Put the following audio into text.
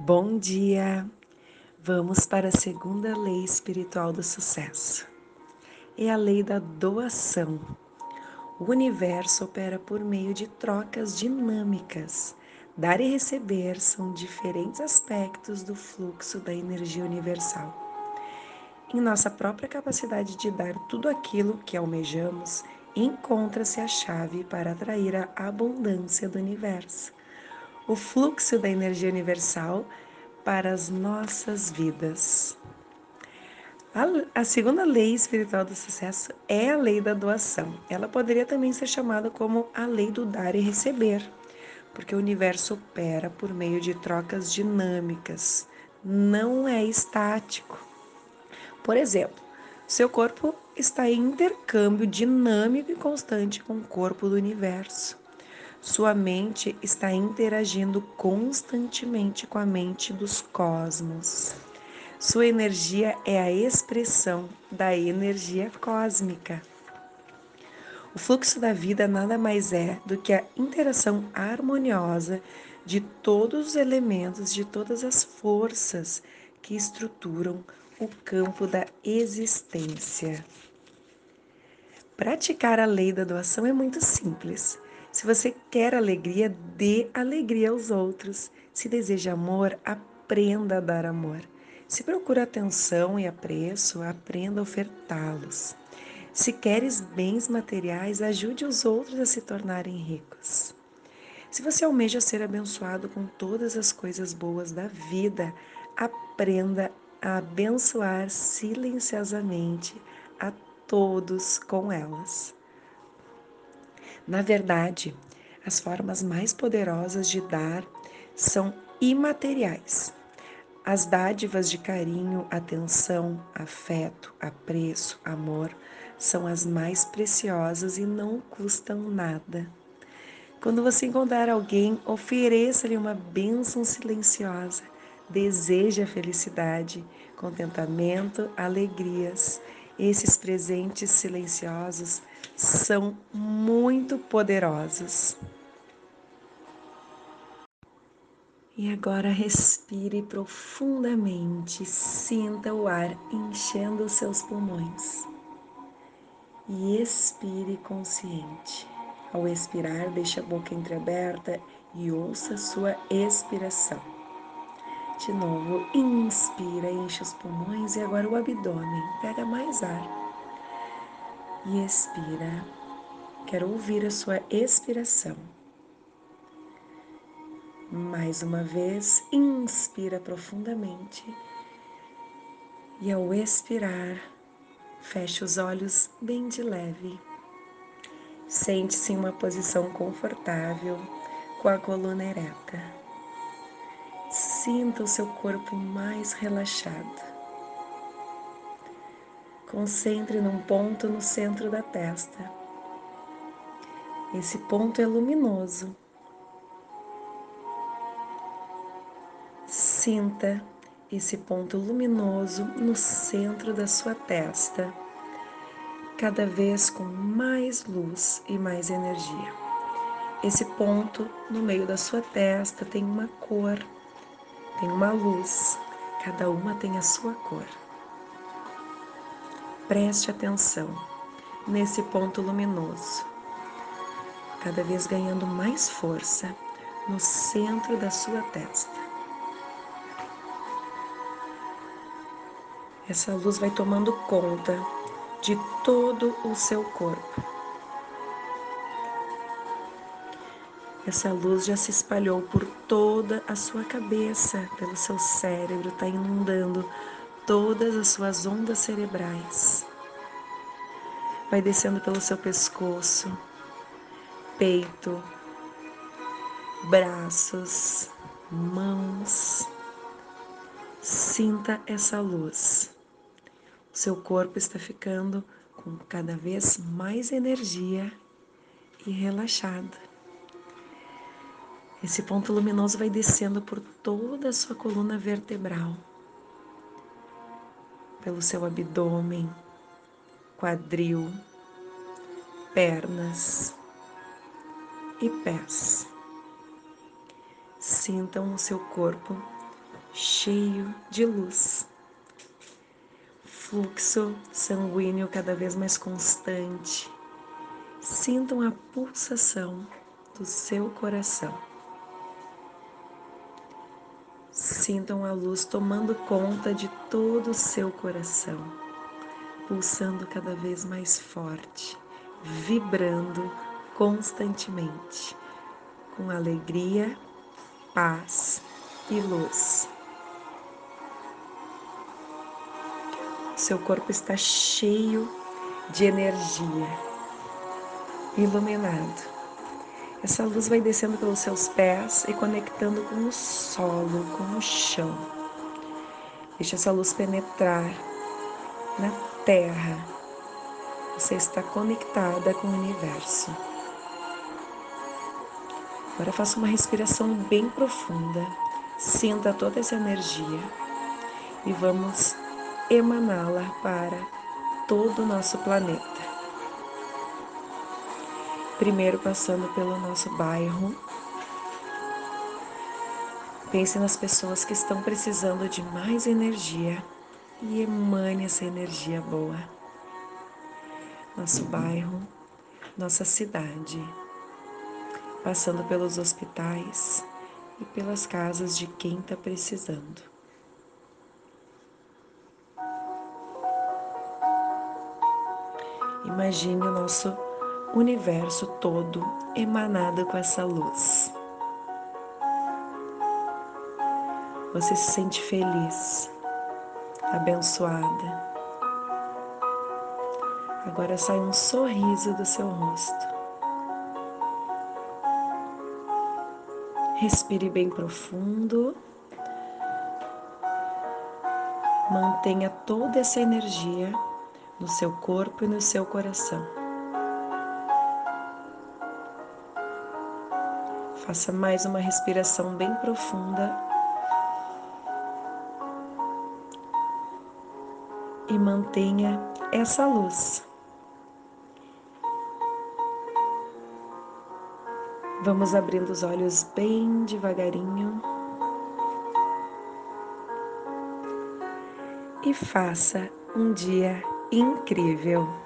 Bom dia! Vamos para a segunda lei espiritual do sucesso. É a lei da doação. O universo opera por meio de trocas dinâmicas. Dar e receber são diferentes aspectos do fluxo da energia universal. Em nossa própria capacidade de dar tudo aquilo que almejamos, encontra-se a chave para atrair a abundância do universo o fluxo da energia universal para as nossas vidas. A, a, segunda lei espiritual do sucesso é a lei da doação. Ela poderia também ser chamada como a lei do dar e receber, porque o universo opera por meio de trocas dinâmicas, não é estático. Por exemplo, seu corpo está em intercâmbio dinâmico e constante com o corpo do universo. Sua mente está interagindo constantemente com a mente dos cosmos. Sua energia é a expressão da energia cósmica. O fluxo da vida nada mais é do que a interação harmoniosa de todos os elementos, de todas as forças que estruturam o campo da existência. Praticar a lei da doação é muito simples. Se você quer alegria, dê alegria aos outros. Se deseja amor, aprenda a dar amor. Se procura atenção e apreço, aprenda a ofertá-los. Se queres bens materiais, ajude os outros a se tornarem ricos. Se você almeja ser abençoado com todas as coisas boas da vida, aprenda a abençoar silenciosamente a todos com elas. Na verdade, as formas mais poderosas de dar são imateriais. As dádivas de carinho, atenção, afeto, apreço, amor são as mais preciosas e não custam nada. Quando você encontrar alguém, ofereça-lhe uma bênção silenciosa. Deseje a felicidade, contentamento, alegrias. Esses presentes silenciosos são muito poderosos. E agora respire profundamente, sinta o ar enchendo os seus pulmões. E expire consciente. Ao expirar, deixe a boca entreaberta e ouça sua expiração. De novo, inspira, enche os pulmões e agora o abdômen. Pega mais ar e expira. Quero ouvir a sua expiração. Mais uma vez, inspira profundamente e ao expirar, feche os olhos bem de leve. Sente-se em uma posição confortável, com a coluna ereta. Sinta o seu corpo mais relaxado. Concentre num ponto no centro da testa. Esse ponto é luminoso. Sinta esse ponto luminoso no centro da sua testa, cada vez com mais luz e mais energia. Esse ponto no meio da sua testa tem uma cor, tem uma luz, cada uma tem a sua cor. Preste atenção nesse ponto luminoso, cada vez ganhando mais força no centro da sua testa. Essa luz vai tomando conta de todo o seu corpo. Essa luz já se espalhou por toda a sua cabeça, pelo seu cérebro, está inundando todas as suas ondas cerebrais. Vai descendo pelo seu pescoço, peito, braços, mãos. Sinta essa luz. O seu corpo está ficando com cada vez mais energia e relaxado. Esse ponto luminoso vai descendo por toda a sua coluna vertebral pelo seu abdômen, quadril, pernas e pés. Sintam o seu corpo cheio de luz. Fluxo sanguíneo cada vez mais constante. Sintam a pulsação do seu coração. Sintam a luz tomando conta de todo o seu coração, pulsando cada vez mais forte, vibrando constantemente, com alegria, paz e luz. Seu corpo está cheio de energia, iluminado. Essa luz vai descendo pelos seus pés e conectando com o solo, com o chão. Deixa essa luz penetrar na terra. Você está conectada com o universo. Agora faça uma respiração bem profunda. Sinta toda essa energia e vamos emaná-la para todo o nosso planeta. Primeiro passando pelo nosso bairro. Pense nas pessoas que estão precisando de mais energia e emane essa energia boa. Nosso bairro, nossa cidade. Passando pelos hospitais e pelas casas de quem está precisando. Imagine o nosso universo todo emanado com essa luz. Você se sente feliz, abençoada. Agora sai um sorriso do seu rosto. Respire bem profundo. Mantenha toda essa energia no seu corpo e no seu coração. Faça mais uma respiração bem profunda. Mantenha essa luz. Vamos abrindo os olhos bem devagarinho. E faça um dia incrível.